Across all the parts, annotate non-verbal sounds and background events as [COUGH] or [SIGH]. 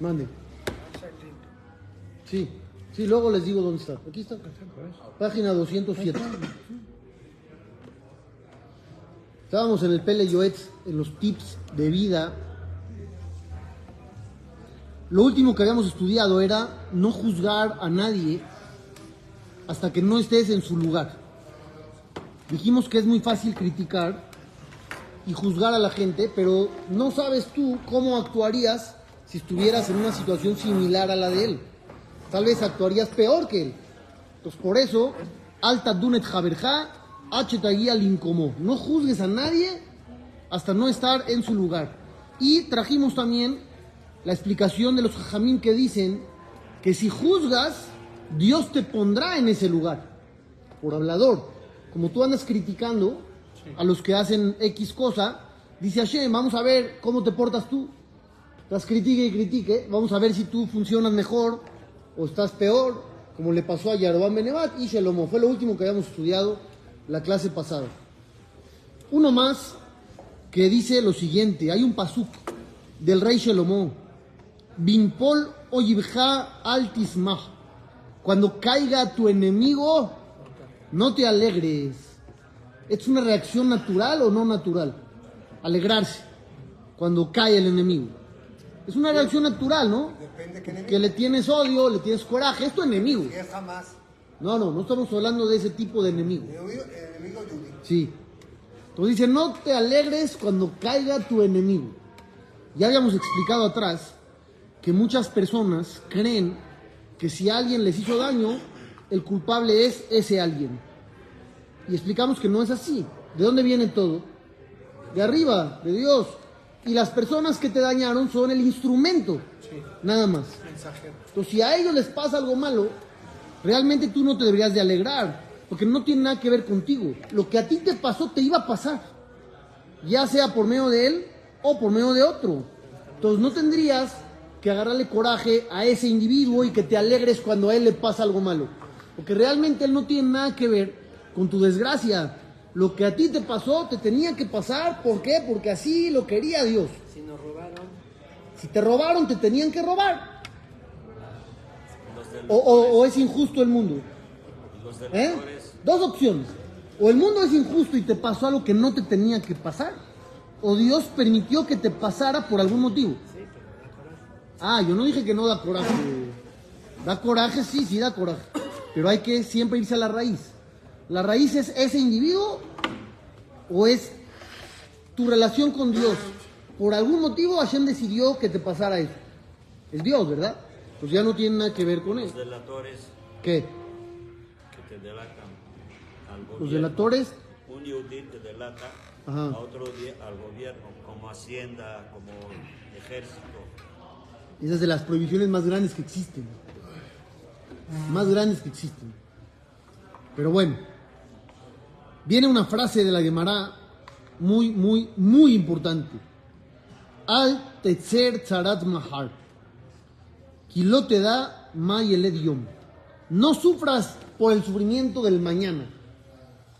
Mande. Sí, sí, luego les digo dónde está. Aquí está. Página 207. Estábamos en el Pele Yoetz, en los tips de vida. Lo último que habíamos estudiado era no juzgar a nadie hasta que no estés en su lugar. Dijimos que es muy fácil criticar y juzgar a la gente, pero no sabes tú cómo actuarías si estuvieras en una situación similar a la de él. Tal vez actuarías peor que él. Entonces, por eso, alta dunet jaberja, al incomo. No juzgues a nadie hasta no estar en su lugar. Y trajimos también la explicación de los jajamín que dicen que si juzgas, Dios te pondrá en ese lugar, por hablador. Como tú andas criticando a los que hacen X cosa, dice Hashem, vamos a ver cómo te portas tú. Estás critique y critique, vamos a ver si tú funcionas mejor o estás peor, como le pasó a Yarobán Benevat y Shelomo. Fue lo último que habíamos estudiado la clase pasada. Uno más que dice lo siguiente, hay un pasuk del rey Shelomo, Binpol oyibja altismah, cuando caiga tu enemigo, no te alegres. ¿Es una reacción natural o no natural? Alegrarse cuando cae el enemigo. Es una reacción natural, ¿no? Depende qué Que le tienes odio, le tienes coraje, es tu enemigo. Jamás. No, no, no estamos hablando de ese tipo de enemigo. Enemigo, enemigo Yudí. Sí. Entonces dice, no te alegres cuando caiga tu enemigo. Ya habíamos explicado atrás que muchas personas creen que si alguien les hizo daño, el culpable es ese alguien. Y explicamos que no es así. ¿De dónde viene todo? De arriba, de Dios. Y las personas que te dañaron son el instrumento, nada más. Entonces, si a ellos les pasa algo malo, realmente tú no te deberías de alegrar, porque no tiene nada que ver contigo. Lo que a ti te pasó te iba a pasar, ya sea por medio de él o por medio de otro. Entonces, no tendrías que agarrarle coraje a ese individuo y que te alegres cuando a él le pasa algo malo, porque realmente él no tiene nada que ver con tu desgracia. Lo que a ti te pasó te tenía que pasar, ¿por qué? Porque así lo quería Dios. Si nos robaron, Si te robaron, te tenían que robar. O, o- o es injusto el mundo. los ¿Eh? Dos opciones. O el mundo es injusto y te pasó algo que no te tenía que pasar. O Dios permitió que te pasara por algún motivo. Ah, yo no dije que no da coraje. Da coraje, sí, sí da coraje. Pero hay que siempre irse a la raíz. La raíz es ese individuo o es tu relación con Dios. Por algún motivo Hashem decidió que te pasara eso. Es Dios, ¿verdad? Pues ya no tiene nada que ver con él. los delatores ¿Qué? que te delatan al Los delatores Un yudí te delata Ajá. a otro al gobierno, como hacienda, como ejército. Esa es de las prohibiciones más grandes que existen. Más grandes que existen. Pero bueno, viene una frase de la Gemara muy, muy, muy importante. Al tetzer tzarat mahar. Kilo te da mayeled yom. No sufras por el sufrimiento del mañana.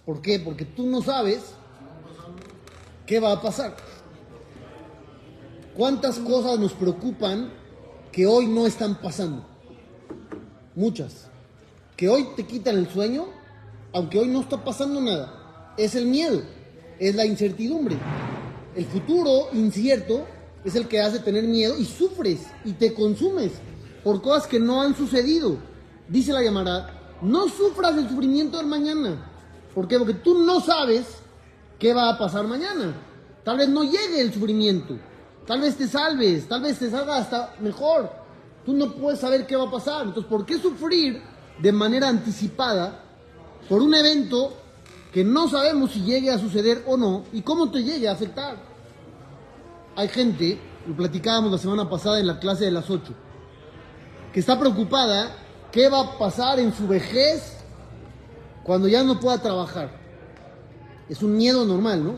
¿Por qué? Porque tú no sabes qué va a pasar. ¿Cuántas cosas nos preocupan que hoy no están pasando? Muchas. Que hoy te quitan el sueño, aunque hoy no está pasando nada. Es el miedo, es la incertidumbre. El futuro incierto es el que hace tener miedo y sufres y te consumes por cosas que no han sucedido. Dice la llamada, no sufras el sufrimiento del mañana. ¿Por qué? Porque tú no sabes qué va a pasar mañana. Tal vez no llegue el sufrimiento. Tal vez te salves, tal vez te salga hasta mejor. Tú no puedes saber qué va a pasar. Entonces, ¿por qué sufrir de manera anticipada por un evento que no sabemos si llegue a suceder o no y cómo te llegue a afectar? Hay gente, lo platicábamos la semana pasada en la clase de las 8, que está preocupada qué va a pasar en su vejez cuando ya no pueda trabajar. Es un miedo normal, ¿no?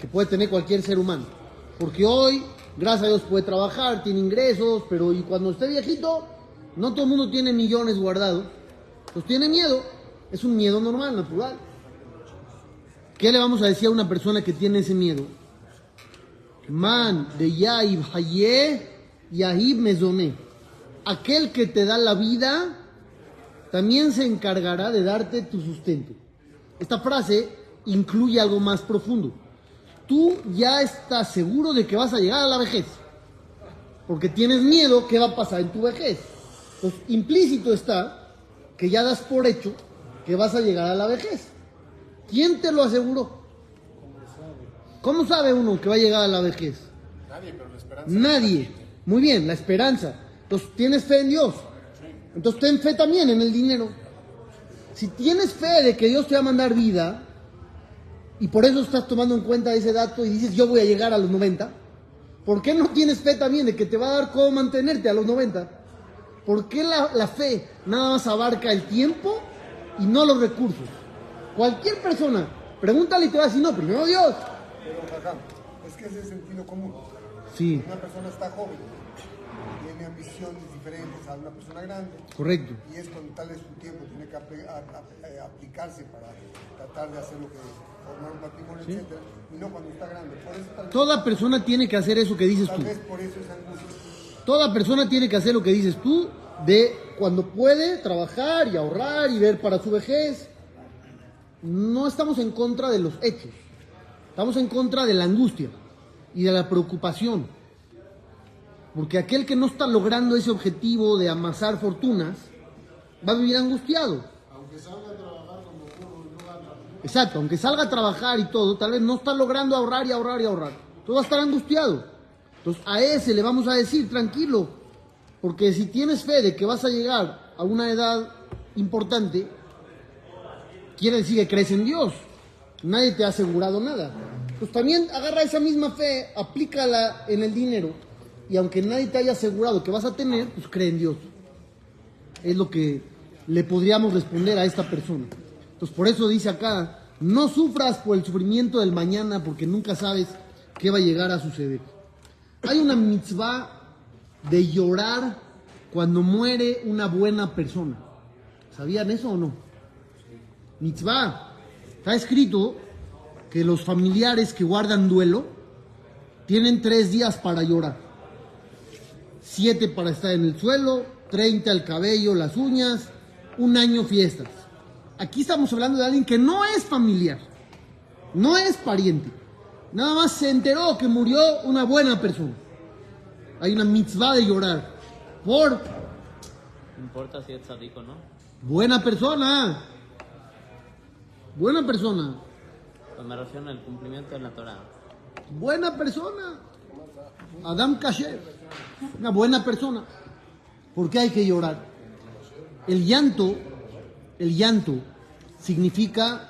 Que puede tener cualquier ser humano. Porque hoy, gracias a Dios, puede trabajar, tiene ingresos, pero y cuando esté viejito, no todo el mundo tiene millones guardados. Pues tiene miedo. Es un miedo normal, natural. ¿Qué le vamos a decir a una persona que tiene ese miedo? Man, de Yaib Haye, Yahib Mezoné. Aquel que te da la vida también se encargará de darte tu sustento. Esta frase incluye algo más profundo. Tú ya estás seguro de que vas a llegar a la vejez, porque tienes miedo que va a pasar en tu vejez. Entonces, implícito está que ya das por hecho que vas a llegar a la vejez. ¿Quién te lo aseguró? ¿Cómo sabe uno que va a llegar a la vejez? Nadie, pero la esperanza. Nadie. Muy bien, la esperanza. Entonces, tienes fe en Dios. Entonces, ten fe también en el dinero. Si tienes fe de que Dios te va a mandar vida, y por eso estás tomando en cuenta ese dato y dices, yo voy a llegar a los 90, ¿por qué no tienes fe también de que te va a dar cómo mantenerte a los 90? ¿Por qué la, la fe nada más abarca el tiempo y no los recursos? Cualquier persona, pregúntale y te va a decir, no, primero Dios. Pero, Jajam, es que ese es sentido común. Sí, Una persona está joven, tiene ambiciones diferentes a una persona grande, correcto. y es cuando tal vez su tiempo tiene que apl- a- a- eh, aplicarse para tratar de hacer lo que formar un matrimonio, etcétera, y no cuando está grande. Por eso tal vez, Toda persona tiene que hacer eso que dices tal tú. vez por eso esa angustia. Toda persona tiene que hacer lo que dices tú, de cuando puede trabajar y ahorrar y ver para su vejez. No estamos en contra de los hechos, estamos en contra de la angustia y de la preocupación. Porque aquel que no está logrando ese objetivo de amasar fortunas, va a vivir angustiado. Exacto, aunque salga a trabajar y todo, tal vez no está logrando ahorrar y ahorrar y ahorrar. Entonces va a estar angustiado. Entonces a ese le vamos a decir, tranquilo, porque si tienes fe de que vas a llegar a una edad importante, quiere decir que crees en Dios. Nadie te ha asegurado nada. Pues también agarra esa misma fe, aplícala en el dinero, y aunque nadie te haya asegurado que vas a tener, pues cree en Dios. Es lo que le podríamos responder a esta persona. Entonces por eso dice acá, no sufras por el sufrimiento del mañana porque nunca sabes qué va a llegar a suceder. Hay una mitzvah de llorar cuando muere una buena persona. ¿Sabían eso o no? Mitzvah. Está escrito que los familiares que guardan duelo tienen tres días para llorar. Siete para estar en el suelo, treinta el cabello, las uñas, un año fiestas. Aquí estamos hablando de alguien que no es familiar, no es pariente. Nada más se enteró que murió una buena persona. Hay una mitzvah de llorar por No importa si es tzadik o no. buena persona. Buena persona. Pues me refiero al cumplimiento de la Torah. Buena persona. Adam Kasher. Una buena persona. ¿Por qué hay que llorar? El llanto, el llanto significa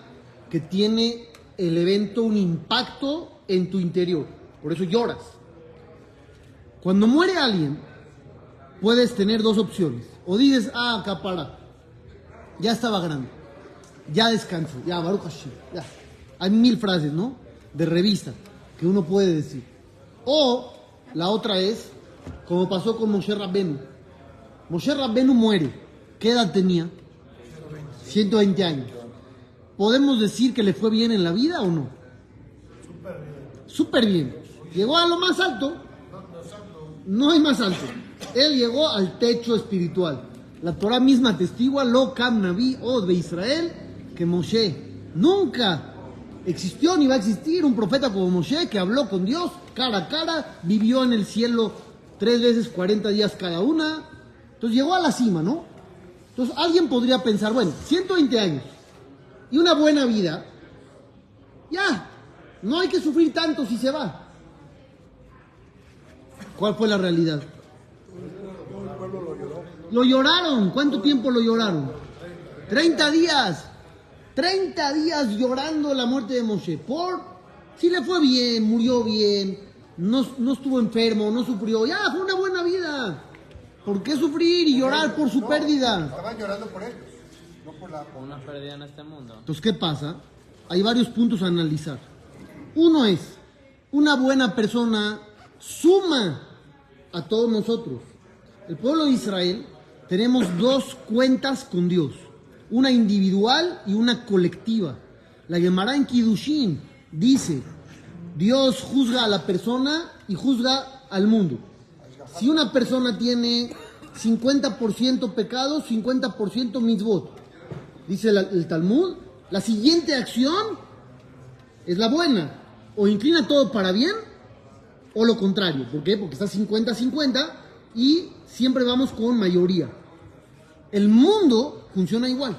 que tiene el evento un impacto en tu interior. Por eso lloras. Cuando muere alguien, puedes tener dos opciones. O dices, ah, capara, ya estaba grande, ya descanso, ya, Baruch Hashem, ya. Hay mil frases, ¿no? De revista que uno puede decir. O la otra es, como pasó con Moshe Rabbenu. Moshe Rabbenu muere. ¿Qué edad tenía? 120 años. ¿Podemos decir que le fue bien en la vida o no? Súper bien. Llegó a lo más alto. No hay más alto. Él llegó al techo espiritual. La Torah misma testigua, lo Kam Naví, o de Israel, que Moshe nunca existió ni va a existir un profeta como Moshe que habló con Dios cara a cara, vivió en el cielo tres veces 40 días cada una. Entonces llegó a la cima, ¿no? Entonces alguien podría pensar, bueno, 120 años y una buena vida, ya, no hay que sufrir tanto si se va. ¿Cuál fue la realidad? Lo lloraron. ¿Cuánto tiempo lo lloraron? 30 días. 30 días llorando la muerte de Moshe. Por si le fue bien, murió bien, no, no estuvo enfermo, no sufrió. Ya, fue una buena vida. ¿Por qué sufrir y llorar por su pérdida? Estaban llorando por ellos, no por la... Por una pérdida en este mundo. Entonces, ¿qué pasa? Hay varios puntos a analizar. Uno es, una buena persona suma a todos nosotros. El pueblo de Israel tenemos dos cuentas con Dios, una individual y una colectiva. La Gemara en Kiddushin dice, Dios juzga a la persona y juzga al mundo. Si una persona tiene 50% pecados, 50% mitzvot, dice la- el Talmud, la siguiente acción es la buena. O inclina todo para bien o lo contrario. ¿Por qué? Porque está 50-50 y siempre vamos con mayoría. El mundo funciona igual.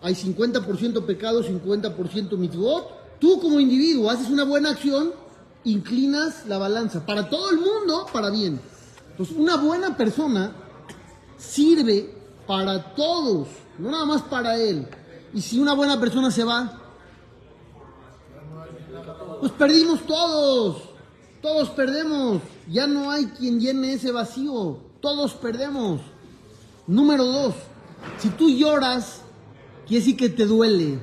Hay 50% pecado, 50% mitzvot. Tú como individuo haces una buena acción, inclinas la balanza. Para todo el mundo, para bien. Entonces, una buena persona sirve para todos, no nada más para él. Y si una buena persona se va, pues perdimos todos. Todos perdemos. Ya no hay quien llene ese vacío. Todos perdemos. Número dos, si tú lloras, quiere decir que te duele.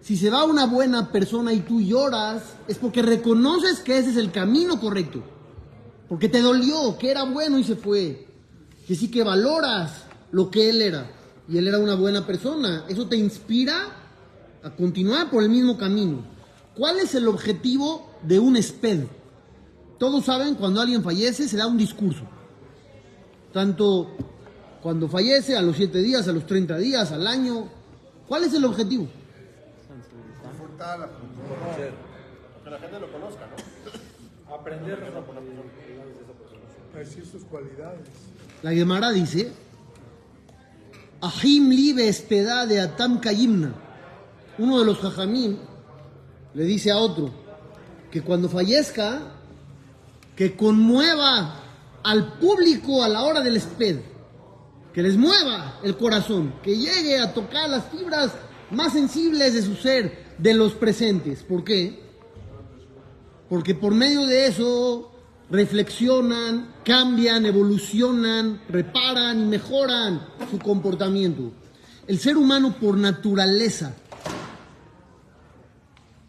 Si se va una buena persona y tú lloras, es porque reconoces que ese es el camino correcto. Porque te dolió, que era bueno y se fue. Quiere decir que valoras lo que él era. Y él era una buena persona. Eso te inspira a continuar por el mismo camino. ¿Cuál es el objetivo de un SPED? Todos saben, cuando alguien fallece, se da un discurso. Tanto cuando fallece, a los 7 días, a los 30 días, al año. ¿Cuál es el objetivo? Disfrutar la cultura. Que la gente lo conozca, ¿no? [COUGHS] Aprender persona. Decir sus cualidades. La Gemara dice, Ahim libe espeda de Atam Kayimna. Uno de los jajamim le dice a otro que cuando fallezca, que conmueva al público a la hora del esped, que les mueva el corazón, que llegue a tocar las fibras más sensibles de su ser, de los presentes. ¿Por qué? Porque por medio de eso reflexionan, cambian, evolucionan, reparan y mejoran su comportamiento. El ser humano por naturaleza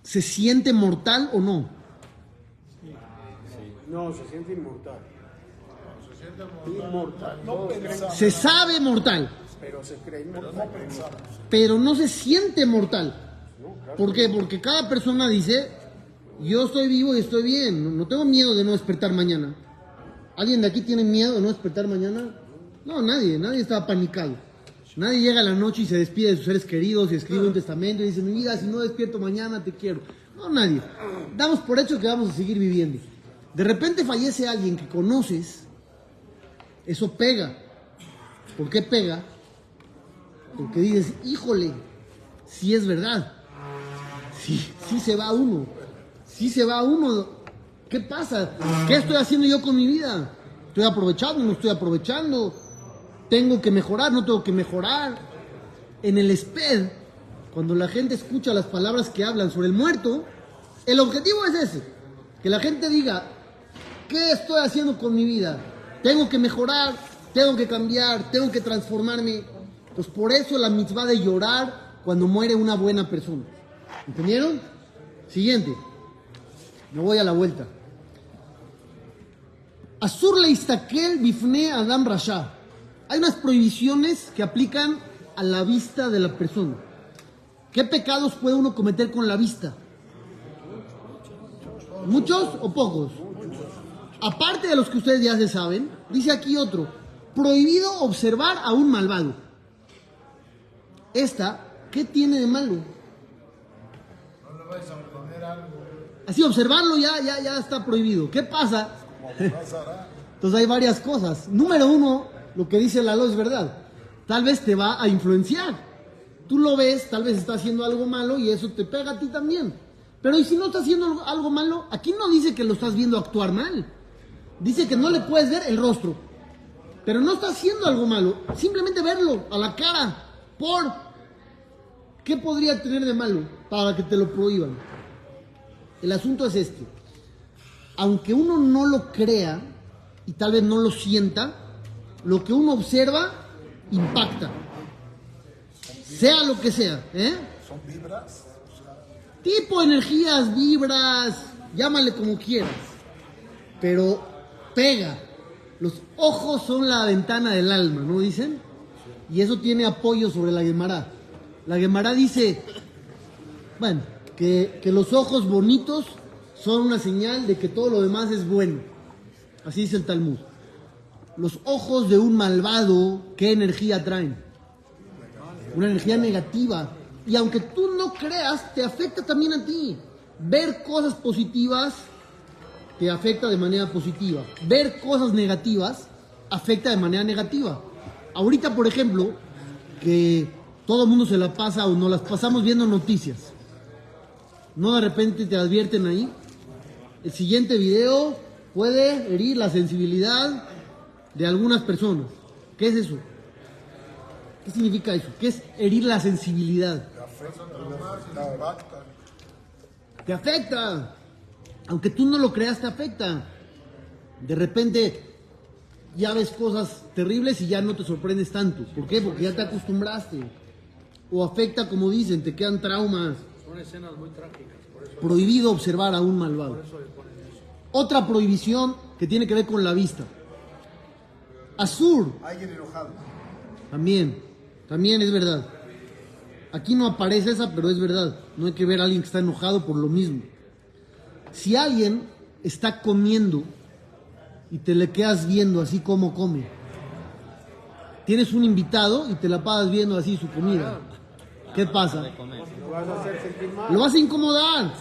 se siente mortal o no. No, se siente inmortal. Inmortal. No pensaba, Se sabe mortal, pero se cree inmortal. pero no se siente mortal. ¿Por qué? Porque cada persona dice, yo estoy vivo y estoy bien, no- no tengo miedo de no despertar mañana. ¿Alguien de aquí tiene miedo de no despertar mañana? No, nadie, nadie está panicado. Nadie llega a la noche y se despide de sus seres queridos y escribe un testamento y dice, mi vida, si no despierto mañana te quiero. No, nadie. Damos por hecho que vamos a seguir viviendo. De repente fallece alguien que conoces, eso pega. ¿Por qué pega? Porque dices, híjole, si es verdad. Sí se va uno. Sí se va uno. ¿Qué pasa? ¿Qué estoy haciendo yo con mi vida? ¿Estoy aprovechando? ¿No estoy aprovechando? ¿Tengo que mejorar? ¿No tengo que mejorar? En el SPED, cuando la gente escucha las palabras que hablan sobre el muerto, el objetivo es ese. Que la gente diga, ¿qué estoy haciendo con mi vida? Tengo que mejorar, tengo que cambiar, tengo que transformarme. Pues por eso la mitzvah de llorar cuando muere una buena persona. ¿Entendieron? Siguiente. Me voy a la vuelta. Asur le istakel bifne Adam Rasha. Hay unas prohibiciones que aplican a la vista de la persona. ¿Qué pecados puede uno cometer con la vista? ¿Muchos o pocos? Aparte de los que ustedes ya se saben, dice aquí otro. Prohibido observar a un malvado. Esta, ¿qué tiene de malo? Así, observarlo ya, ya, ya está prohibido. ¿Qué pasa? Entonces hay varias cosas. Número uno, lo que dice Lalo es verdad. Tal vez te va a influenciar. Tú lo ves, tal vez está haciendo algo malo y eso te pega a ti también. Pero ¿y si no está haciendo algo- algo malo? Aquí no dice que lo estás viendo actuar mal. Dice que no le puedes ver el rostro. Pero no está haciendo algo malo. Simplemente verlo a la cara. ¿Por qué podría tener de malo para que te lo prohíban? El asunto es este. Aunque uno no lo crea y tal vez no lo sienta, lo que uno observa impacta. Sea lo que sea. ¿eh? Son vibras. Tipo energías, vibras, llámale como quieras. Pero pega. Los ojos son la ventana del alma, ¿no dicen? Y eso tiene apoyo sobre la Gemara. La Gemara dice, bueno, que, que los ojos bonitos son una señal de que todo lo demás es bueno. Así dice el Talmud. Los ojos de un malvado, ¿qué energía traen? Una energía negativa. Y aunque tú no creas, te afecta también a ti. Ver cosas positivas te afecta de manera positiva. Ver cosas negativas afecta de manera negativa. Ahorita, por ejemplo, que todo el mundo se la pasa o nos las pasamos viendo noticias. No de repente te advierten ahí. El siguiente video puede herir la sensibilidad de algunas personas. ¿Qué es eso? ¿Qué significa eso? ¿Qué es herir la sensibilidad? Te afecta. Aunque tú no lo creas, te afecta. De repente ya ves cosas terribles y ya no te sorprendes tanto. ¿Por qué? Porque ya te acostumbraste. O afecta, como dicen, te quedan traumas. Son escenas muy trágicas, por eso, Prohibido observar a un malvado. por eso le ponen eso. Otra prohibición que tiene que ver con la vista. Azur, Alguien enojado. también, también es verdad. Aquí no aparece esa, pero es verdad. No hay que ver a alguien que está enojado por lo mismo. Si alguien está comiendo y te le quedas viendo así como come, tienes un invitado y te la pasas viendo así su comida, ¿qué pasa? Lo vas a hacer sentir mal. Lo vas a incomodar.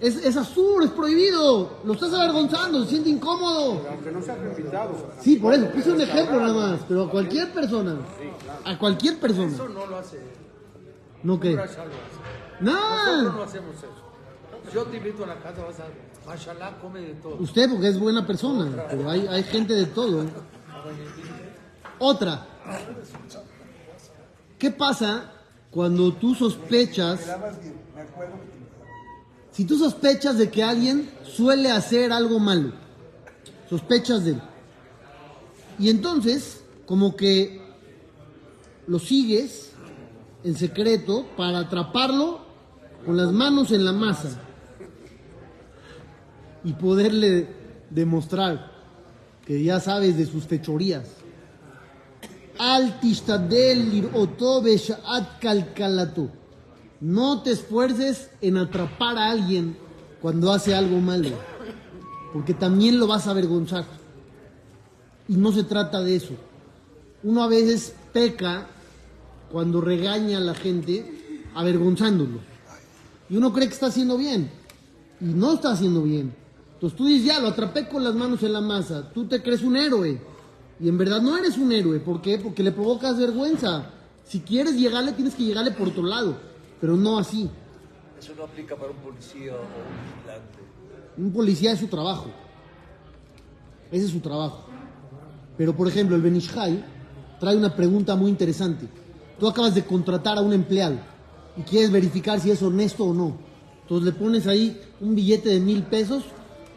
Es, es azul, es prohibido. Lo estás avergonzando, se siente incómodo. Aunque no seas invitado. Sí, por eso, puse un ejemplo nada más, pero a cualquier persona. A cualquier persona. Eso no lo hace. ¿No qué? Salvas. Nosotros no No. hacemos eso. Yo te invito a la casa, vas a. Mashallah, come de todo. Usted porque es buena persona, pero hay, hay gente de todo. Otra. ¿Qué pasa cuando tú sospechas, si tú sospechas de que alguien suele hacer algo malo? Sospechas de él. Y entonces, como que lo sigues en secreto para atraparlo con las manos en la masa y poderle demostrar que ya sabes de sus fechorías. No te esfuerces en atrapar a alguien cuando hace algo malo, porque también lo vas a avergonzar. Y no se trata de eso. Uno a veces peca cuando regaña a la gente avergonzándolo. Y uno cree que está haciendo bien. Y no está haciendo bien. Entonces tú dices, ya, lo atrapé con las manos en la masa. Tú te crees un héroe. Y en verdad no eres un héroe. ¿Por qué? Porque le provocas vergüenza. Si quieres llegarle, tienes que llegarle por otro lado. Pero no así. Eso no aplica para un policía o un vigilante. Un policía es su trabajo. Ese es su trabajo. Pero, por ejemplo, el Benishai trae una pregunta muy interesante. Tú acabas de contratar a un empleado y quieres verificar si es honesto o no. Entonces le pones ahí un billete de mil pesos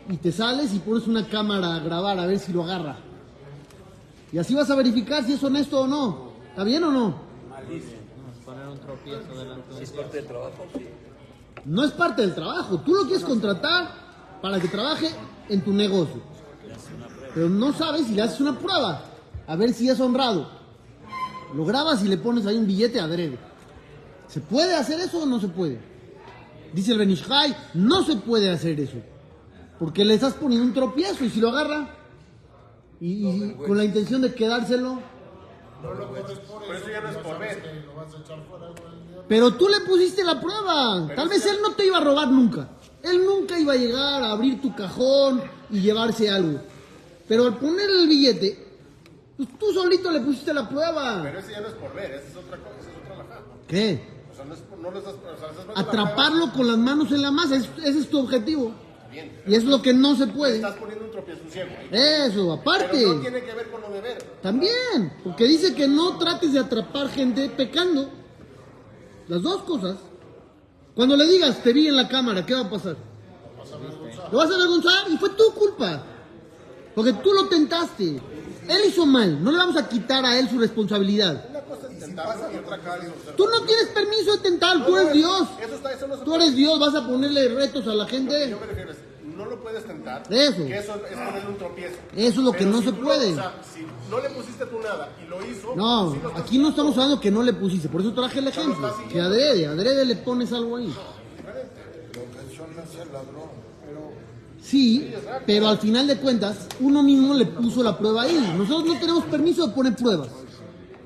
y te sales y pones una cámara a grabar a ver si lo agarra. Y así vas a verificar si es honesto o no. ¿Está bien o no? A poner un tropiezo delante de es parte del trabajo, sí. No es parte del trabajo. Tú lo quieres contratar para que trabaje en tu negocio. Pero no sabes si le haces una prueba. A ver si es honrado. Lo grabas y le pones ahí un billete adrede. ¿Se puede hacer eso o no se puede? Dice el Benishai, no se puede hacer eso. Porque le estás poniendo un tropiezo y si lo agarra y, y con la intención de quedárselo. Por eso ya no es por ver. Pero tú le pusiste la prueba. Tal vez él no te iba a robar nunca. Él nunca iba a llegar a abrir tu cajón y llevarse algo. Pero al poner el billete, pues tú solito le pusiste la prueba. Pero ese ya no es por ver, esa es otra cosa, esa es otra lajada. ¿Qué? O sea, no, es, por- no lo estás, o sea, la Atraparlo con las manos en la masa. es- ese es tu objetivo. Bien. Y es lo que no se puede. Estás poniendo un tropiezo un ciego. ahí. Eso, aparte. Pero no tiene que ver con lo de ver. También, porque dice que no trates de atrapar gente pecando. Las dos cosas. Cuando le digas, te vi en la cámara, ¿qué va a pasar? Lo vas a avergonzar y fue tu culpa. Porque tú lo tentaste. Él hizo mal, no le vamos a quitar a él su responsabilidad. Una cosa es tentarlo y otra cosa es observar. Tú no tienes permiso de tentar, tú eres Dios. Eso, está, eso no se Tú eres Dios, vas a ponerle retos a la Yo gente. me refiero no lo puedes tentar. Eso. Que eso es ponerle un tropiezo. Eso es lo que no si se puede. o sea, si no le pusiste tú nada y lo hizo. No, lo estás aquí no estamos hablando que no le pusiste, por eso traje el ejemplo. Que adrede, adrede le pones algo ahí. Sí, pero al final de cuentas, uno mismo le puso la prueba ahí. Nosotros no tenemos permiso de poner pruebas.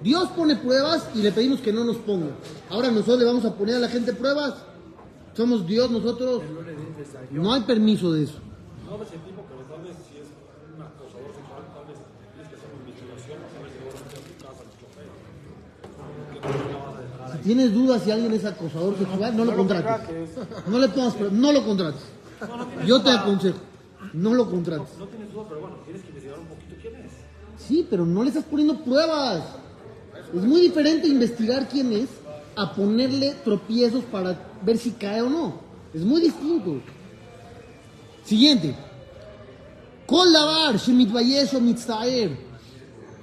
Dios pone pruebas y le pedimos que no nos ponga. Ahora nosotros le vamos a poner a la gente pruebas. Somos Dios nosotros. No hay permiso de eso. No me sentí porque tal vez si es un acosador sexual, tal vez tienes que hacer una investigación saber si tu casa Si tienes dudas si alguien es acosador sexual, no lo contrates. No le pongas pruebas, no lo contrates. Yo te aconsejo, no lo contrates. No tienes duda, pero bueno, tienes que investigar un poquito quién es. Sí, pero no le estás poniendo pruebas. Es muy diferente investigar quién es a ponerle tropiezos para ver si cae o no. Es muy distinto. Siguiente. Kol davar shemitvayesh o mitztaer.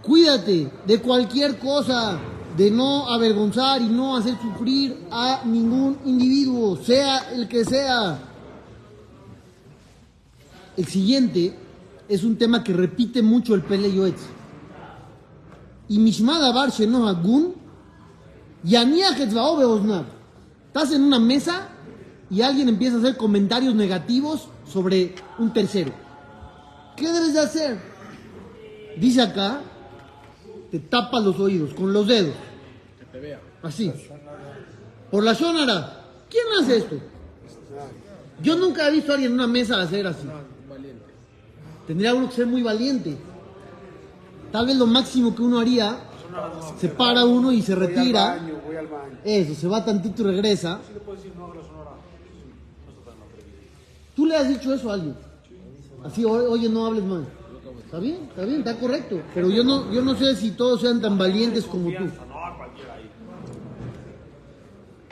Cuídate de cualquier cosa, de no avergonzar y no hacer sufrir a ningún individuo, sea el que sea. El siguiente es un tema que repite mucho el Pele Yoetz. Y Mishma davar sheno hagun, yaniach etzvao beoznav. Estás en una mesa y alguien empieza a hacer comentarios negativos sobre un tercero. ¿Qué debes de hacer? Dice acá, te tapas los oídos con los dedos. Así. Por la shonara. ¿Quién hace esto? Yo nunca he visto a alguien en una mesa hacer así. Tendría uno que ser muy valiente. Tal vez lo máximo que uno haría, se para uno y se retira. Eso, se va tantito y regresa. Le has dicho eso a alguien. Así, "O- oye, no hables más. Está bien, está bien, está correcto. Pero yo no, yo no sé si todos sean tan valientes como tú.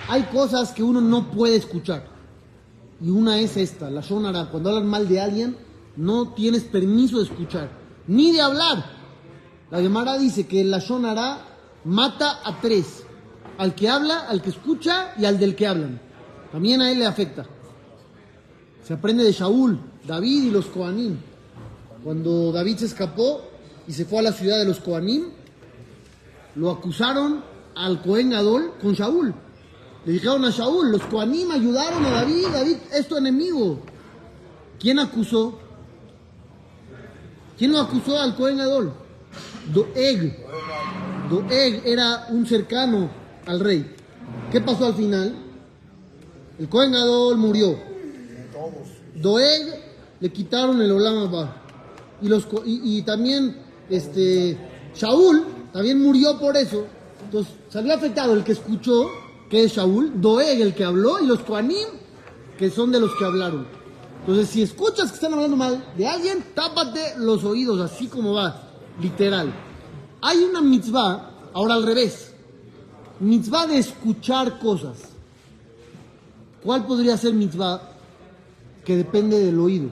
Hay cosas que uno no puede escuchar. Y una es esta, la shonara. Cuando hablan mal de alguien, no tienes permiso de escuchar, ni de hablar. La Gemara dice que la shonara mata a tres. Al que habla, al que escucha y al del que hablan. También a él le afecta. Se aprende de Shaul, David y los Koanim. Cuando David se escapó y se fue a la ciudad de los Koanim, lo acusaron al Cohen Gadol con Shaul. Le dijeron a Shaul, los Koanim ayudaron a David, David es tu enemigo. ¿Quién acusó? ¿Quién lo acusó al Cohen Gadol? Doeg. Doeg era un cercano al rey. ¿Qué pasó al final? El Cohen Gadol murió. Doeg le quitaron el Olam Abba. Y, los, y, y también este, Shaul también murió por eso. Entonces salió afectado el que escuchó, que es Shaul, Doeg el que habló, y los Koanim, que son de los que hablaron. Entonces, si escuchas que están hablando mal de alguien, tápate los oídos, así como va, literal. Hay una mitzvah, ahora al revés, mitzvah de escuchar cosas. ¿Cuál podría ser mitzvah que depende del oído?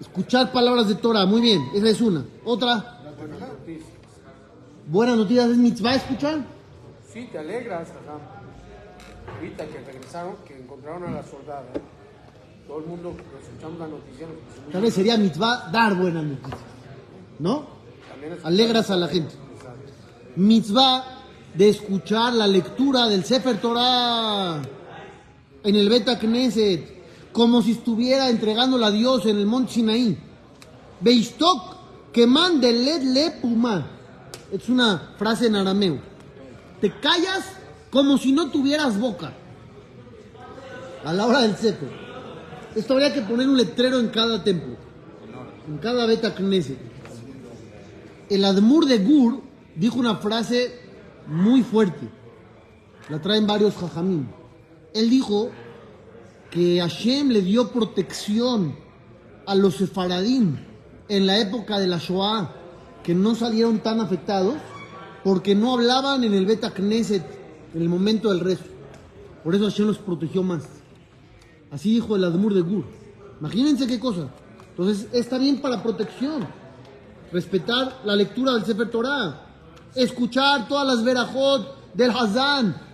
Escuchar palabras de Torah, muy bien, esa es una. Otra, buenas noticias, ¿es mitzvah escuchar? Sí, te alegras, ajá. Ahorita que regresaron, que encontraron a la soldada, todo el mundo que escuchamos la noticia, Tal vez sería mitzvah dar buenas noticias, ¿no? Alegras a la gente. Mitzvah de escuchar la lectura del Sefer Torah en el Beta Knesset, como si estuviera entregándola a Dios en el Monte Sinaí. Beistok, que mande led le puma. Es una frase en arameo. Te callas como si no tuvieras boca. A la hora del Sefer. Esto habría que poner un letrero en cada templo. En cada Beta Knesset. El Admur de Gur dijo una frase muy fuerte. La traen varios jajamim. Él dijo que Hashem le dio protección a los sefaradim en la época de la Shoah, que no salieron tan afectados porque no hablaban en el Beta Knesset en el momento del rezo. Por eso Hashem los protegió más. Así dijo el Admur de Gur. Imagínense qué cosa. Entonces está bien para protección respetar la lectura del Sefer Torah, escuchar todas las verajot del Hazán,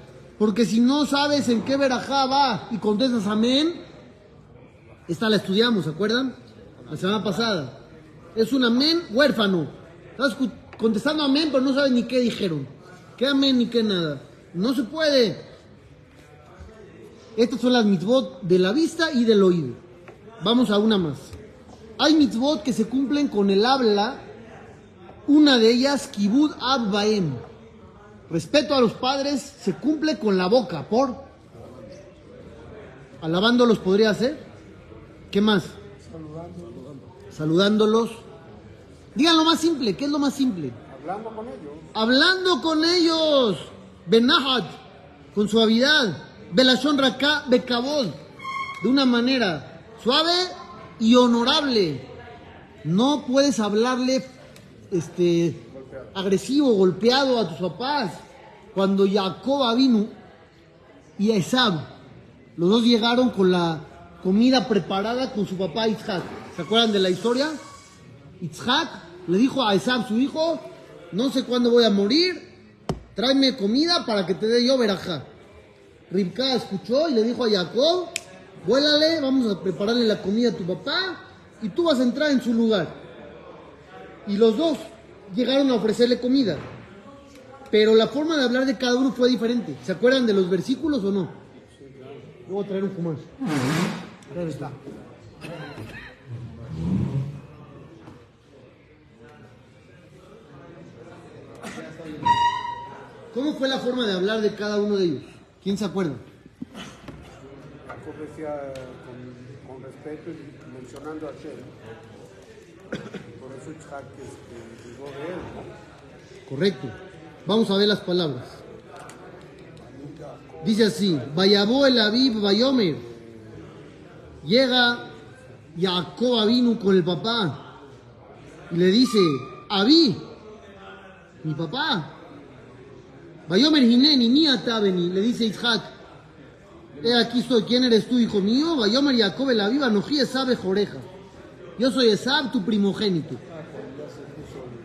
porque si no sabes en qué verajá va y contestas amén, esta la estudiamos, ¿se acuerdan? La semana pasada. Es un amén huérfano. Estás contestando amén, pero no sabes ni qué dijeron. ¿Qué amén ni qué nada? No se puede. Estas son las mitzvot de la vista y del oído. vamos a una más. Hay mitzvot que se cumplen con el habla, una de ellas, kibud ab baem. Respeto a los padres se cumple con la boca, por alabándolos podría ser. ¿Qué más? Saludándolos. Digan lo más simple, ¿qué es lo más simple? Hablando con ellos. hablando con ellos, Benahat, con suavidad, Belashon Raka, Bekabod, de una manera suave y honorable. No puedes hablarle este, agresivo, golpeado a tus papás. Cuando Jacob vino y Esab, los dos llegaron con la comida preparada con su papá Isaac. ¿Se acuerdan de la historia? Isaac le dijo a Esab, su hijo, no sé cuándo voy a morir, tráeme comida para que te dé yo verajá. Ribka escuchó y le dijo a Jacob, vuélale, vamos a prepararle la comida a tu papá y tú vas a entrar en su lugar. Y los dos llegaron a ofrecerle comida. Pero la forma de hablar de cada uno fue diferente. ¿Se acuerdan de los versículos o no? Voy a traer un fumar. Ahí está. ¿Cómo fue la forma de hablar de cada uno de ellos? ¿Quién se acuerda? Jacob decía con, con respeto y mencionando a Hashem. Por eso Isaac este, de él. Correcto. Vamos a ver las palabras. Dice así, Vayabó el Aviv Bayomer. Llega Jacob Avinu con el papá y le dice, Avi, mi papá. Bayomer Hineni, mía Tabeni, le dice Isaac, he aquí estoy, ¿quién eres tú, hijo mío? Bayomer Jacob el Aviv Anoji Esab Joreja. Yo soy Esab, tu primogénito.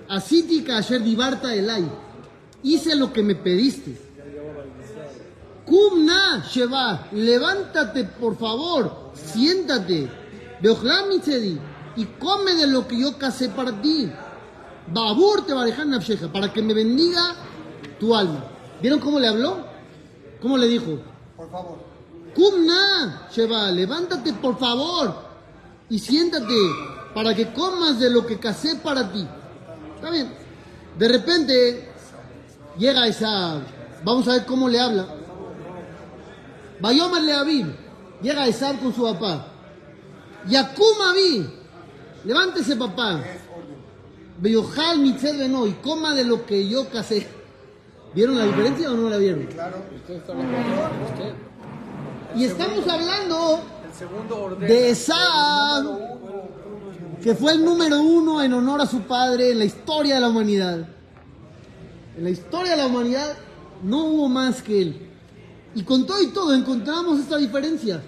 Así ayer divarta elay. Hice lo que me pediste. Kumna Sheba, levántate por favor, siéntate. Beojlam Mitzedi, y come de lo que yo casé para ti. Babur te nafsheja, para que me bendiga tu alma. ¿Vieron cómo le habló? ¿Cómo le dijo? Por favor. Kumna Sheba, levántate por favor y siéntate para que comas de lo que casé para ti. Está bien. De repente llega esa. Vamos a ver cómo le habla. Bayomer le Aviv. Llega Esab con su papá. Yakum Avi. Levántese papá. Beyojal mitzed beno y coma de lo que yo casé. ¿Vieron la diferencia o no la vieron? Y estamos hablando de Esab, que fue el número uno en honor a su padre en la historia de la humanidad. En la historia de la humanidad no hubo más que él. Y con todo y todo encontramos esta diferencia.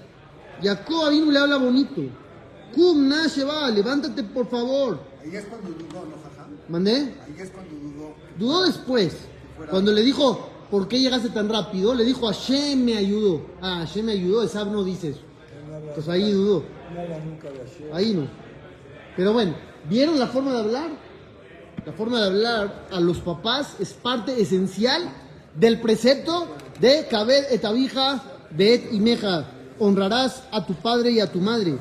Jacob Avinu le habla bonito. Kum na sheba, levántate por favor. Ahí es cuando dudó, ¿no? ¿Mandé? Ahí es cuando dudó. Dudó después. Cuando le dijo, ¿por qué llegaste tan rápido? Le dijo, Hashem me ayudó. Ah, Hashem me ayudó. Esab no dice eso. Entonces ahí dudó. Ahí no. Pero bueno, ¿vieron la forma de hablar? La forma de hablar a los papás es parte esencial del precepto de Kabed etabija bet imeja. Honrarás a tu padre y a tu madre.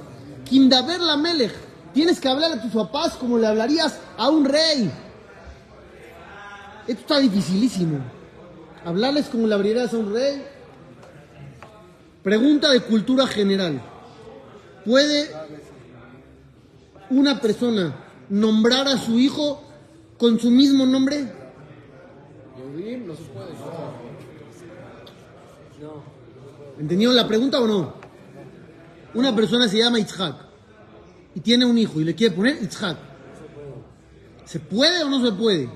Kimdaber la melech. Tienes que hablar a tus papás como le hablarías a un rey. Esto está dificilísimo. Hablarles como le hablarías a un rey. Pregunta de cultura general. ¿Puede una persona nombrar a su hijo con su mismo nombre? Yehudim no se puede. ¿Entendieron la pregunta o no? Una persona se llama Itzhak y tiene un hijo y le quiere poner Itzhak. ¿Se puede o no se puede?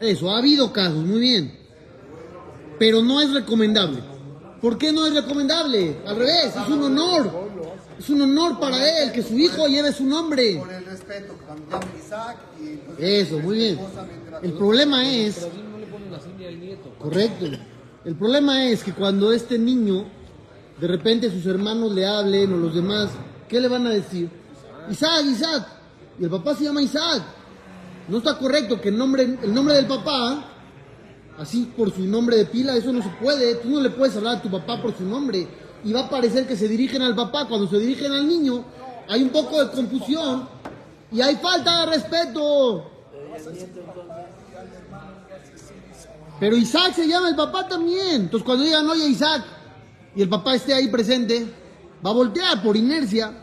Eso, ha habido casos, muy bien. Pero no es recomendable. ¿Por qué no es recomendable? Al revés, es un honor. Es un honor para él que su hijo lleve su nombre. Por el respeto, Isaac y pues, Eso, muy bien. El problema es, Pero así no le ponen la seña al nieto. correcto, el problema es que cuando este niño, de repente sus hermanos le hablen o los demás, ¿qué le van a decir? Isaac, Isaac. Y el papá se llama Isaac. No está correcto que el nombre, el nombre del papá, así por su nombre de pila, eso no se puede. Tú no le puedes hablar a tu papá por su nombre. Y va a parecer que se dirigen al papá. Cuando se dirigen al niño, hay un poco de confusión y hay falta de respeto. Pero Isaac se llama el papá también. Entonces cuando digan, oye Isaac, y el papá esté ahí presente, va a voltear por inercia.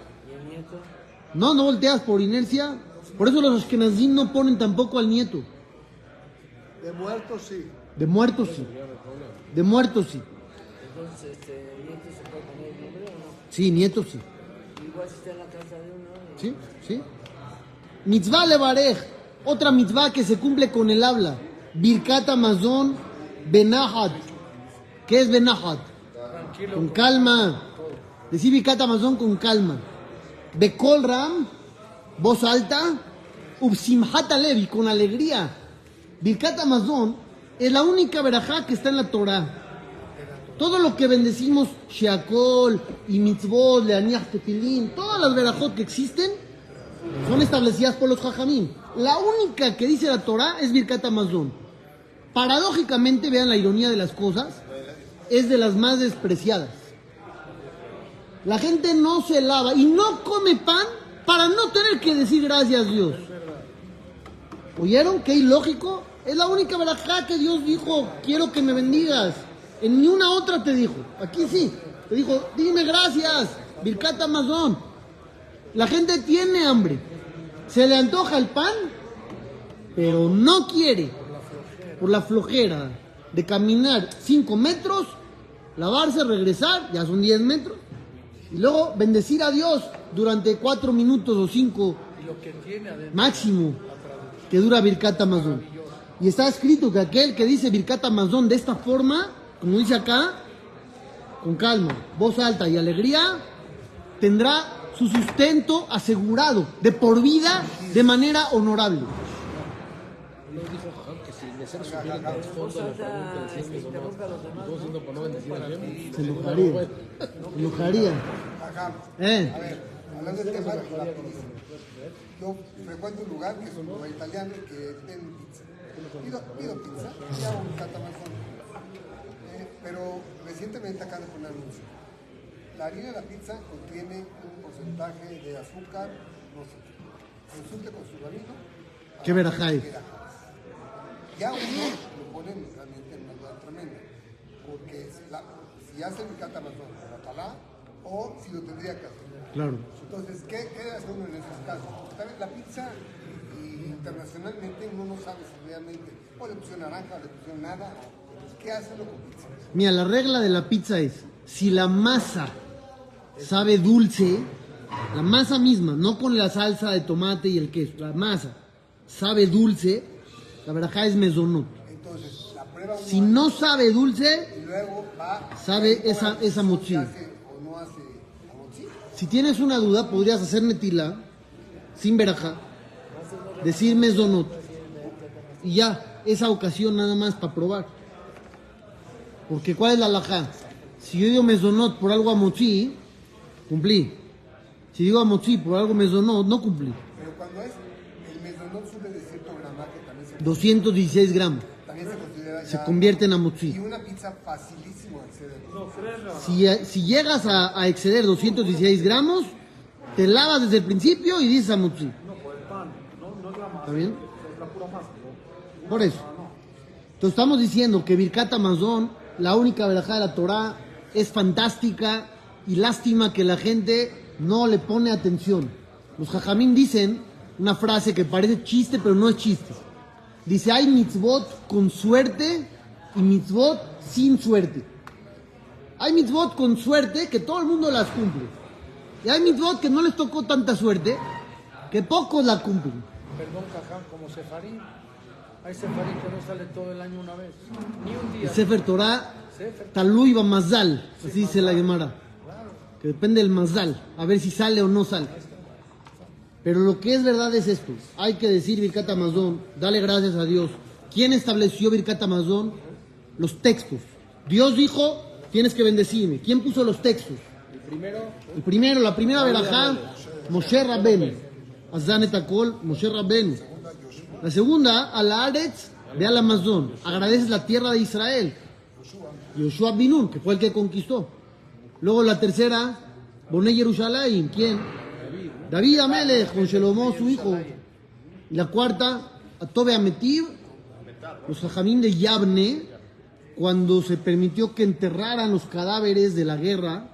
No, no volteas por inercia. Por eso los Ashkenazim no ponen tampoco al nieto. De muertos sí. De muertos sí. De muertos sí. Entonces, este, nieto se puede poner el nombre o no? Sí, nietos sí. Igual si está en la casa de uno. Sí, sí. Mitzvah levarej, otra mitzvah que se cumple con el habla. Birkat Amazon Benahat. ¿Qué es Benahat? Con calma. Decir Birkat Amazon con calma. Bekol Ram, voz alta. Ubsimhat Levi, con alegría. Birkat Amazon es la única verajá que está en la Torah. Todo lo que bendecimos, Sheakol y Mitzvot, Leaniach Tefilín, todas las verajot que existen, son establecidas por los Jajamim. La única que dice la Torah es Birkat Amazon. Paradójicamente, vean la ironía de las cosas, es de las más despreciadas. La gente no se lava y no come pan para no tener que decir gracias Dios. ¿Oyeron? Qué ilógico. Es la única verajá que Dios dijo, quiero que me bendigas. En ni una otra te dijo. Aquí sí. Te dijo, dime gracias. Birkat Amazon. La gente tiene hambre. Se le antoja el pan, pero no quiere. Por la flojera de caminar 5 metros, lavarse, regresar, ya son 10 metros. Y luego bendecir a Dios durante 4 minutos o 5 máximo que dura Birkat Amazon. Y está escrito que aquel que dice Birkat Amazon de esta forma, como dice acá, con calma, voz alta y alegría, tendrá su sustento asegurado de por vida de manera honorable. De de Se enojaría. Se enojaría. ¿Eh? Hablando del tema rapidísimo. Yo frecuento un lugar que es un lugar italiano que venden pizza. Pido, pido pizza y hago un catamazón. Pero recientemente acaban de poner un anuncio. La harina de la pizza contiene un porcentaje de azúcar, no sé. Consulte con su rabino. ¿Qué verajá es? Ya uno lo ponen realmente en una duda tremenda. Porque si, la, si hace mi catamazón con la palá o si lo tendría que hacer. Claro. Entonces, ¿qué, qué hace uno en esos casos? ¿Sabe? La pizza internacionalmente uno no sabe si realmente o le pusieron naranja o le pusieron nada. ¿Qué hace uno con pizza? Mira, la regla de la pizza es, si la masa sabe dulce, la masa misma, no con la salsa de tomate y el queso, la masa sabe dulce, la verajá es mesonot. Entonces, la prueba Si no sabe dulce, y luego va Sabe esa- esa si mochi. hace o no hace mochi. si tienes una duda, podrías hacer netila sin verajá, decir mesonot. Y ya, esa ocasión nada más para probar. Porque ¿cuál es la alajá? Si yo digo mesonot por algo amotzi, cumplí. Si digo amotzi por algo mesonot, no cumplí. Pero cuando es el mesonot sube de cierto gramaje, también se, 216 gramos. también se considera Se ya- convierte en Y amotzi. una pizza facilísimo de acceder. Si, si llegas a, a exceder 216 gramos, te lavas desde el principio y dices amotzi. ¿Está bien? Por eso. Entonces estamos diciendo que Birkat Amazon, la única verajá de la Torah, es fantástica y lástima que la gente no le pone atención. Los jajamín dicen una frase que parece chiste, pero no es chiste. Dice, hay mitzvot con suerte y mitzvot sin suerte. Hay mitzvot con suerte que todo el mundo las cumple. Y hay mitzvot que no les tocó tanta suerte que pocos la cumplen. Perdón, Caján, como Sefarín. Hay Sefarín que no sale todo el año una vez. Ni un El día. Sefer Torah. Talui Mazal, así dice la Gemara. Que depende del Mazal, a ver si sale o no sale. Pero lo que es verdad es esto. Hay que decir Birkat Amazon, dale gracias a Dios. ¿Quién estableció Birkat Amazon? Los textos. Dios dijo, tienes que bendecirme. ¿Quién puso los textos? El primero, El primero, la primera verajá, Moshe Rabbenu. Azan et Akol, Moshe Rabbenu. La segunda, al Aretz, ve al Amazon. Agradeces la tierra de Israel. Yoshua Binun, que fue el que conquistó. Luego la tercera, Boné Jerusalén, ¿quién? David Amelech, con Shelomó, su hijo. Y la cuarta, Atobe Ametiv, los jajamín de Yabne, cuando se permitió que enterraran los cadáveres de la guerra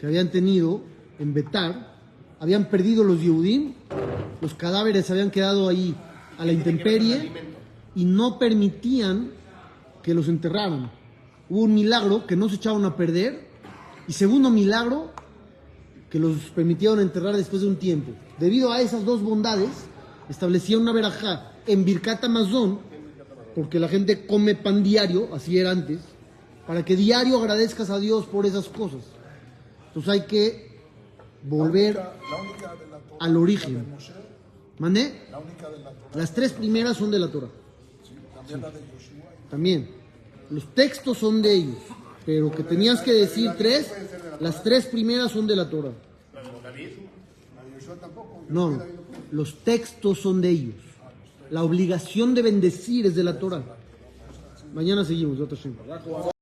que habían tenido en Betar, habían perdido los Yehudim, los cadáveres habían quedado ahí a la intemperie y no permitían que los enterraran. Hubo un milagro que no se echaron a perder y segundo milagro que los permitieron enterrar después de un tiempo. Debido a esas dos bondades, establecía una verajá en Birkat Amazon, porque la gente come pan diario, así era antes, para que diario agradezcas a Dios por esas cosas. Entonces hay que volver al origen. ¿Mandé? Las tres primeras son de la Torah. También. Los textos son de ellos. Pero que tenías que decir tres, las tres primeras son de la Torah. No. Los textos son de ellos. La obligación de bendecir es de la Torah. Mañana seguimos.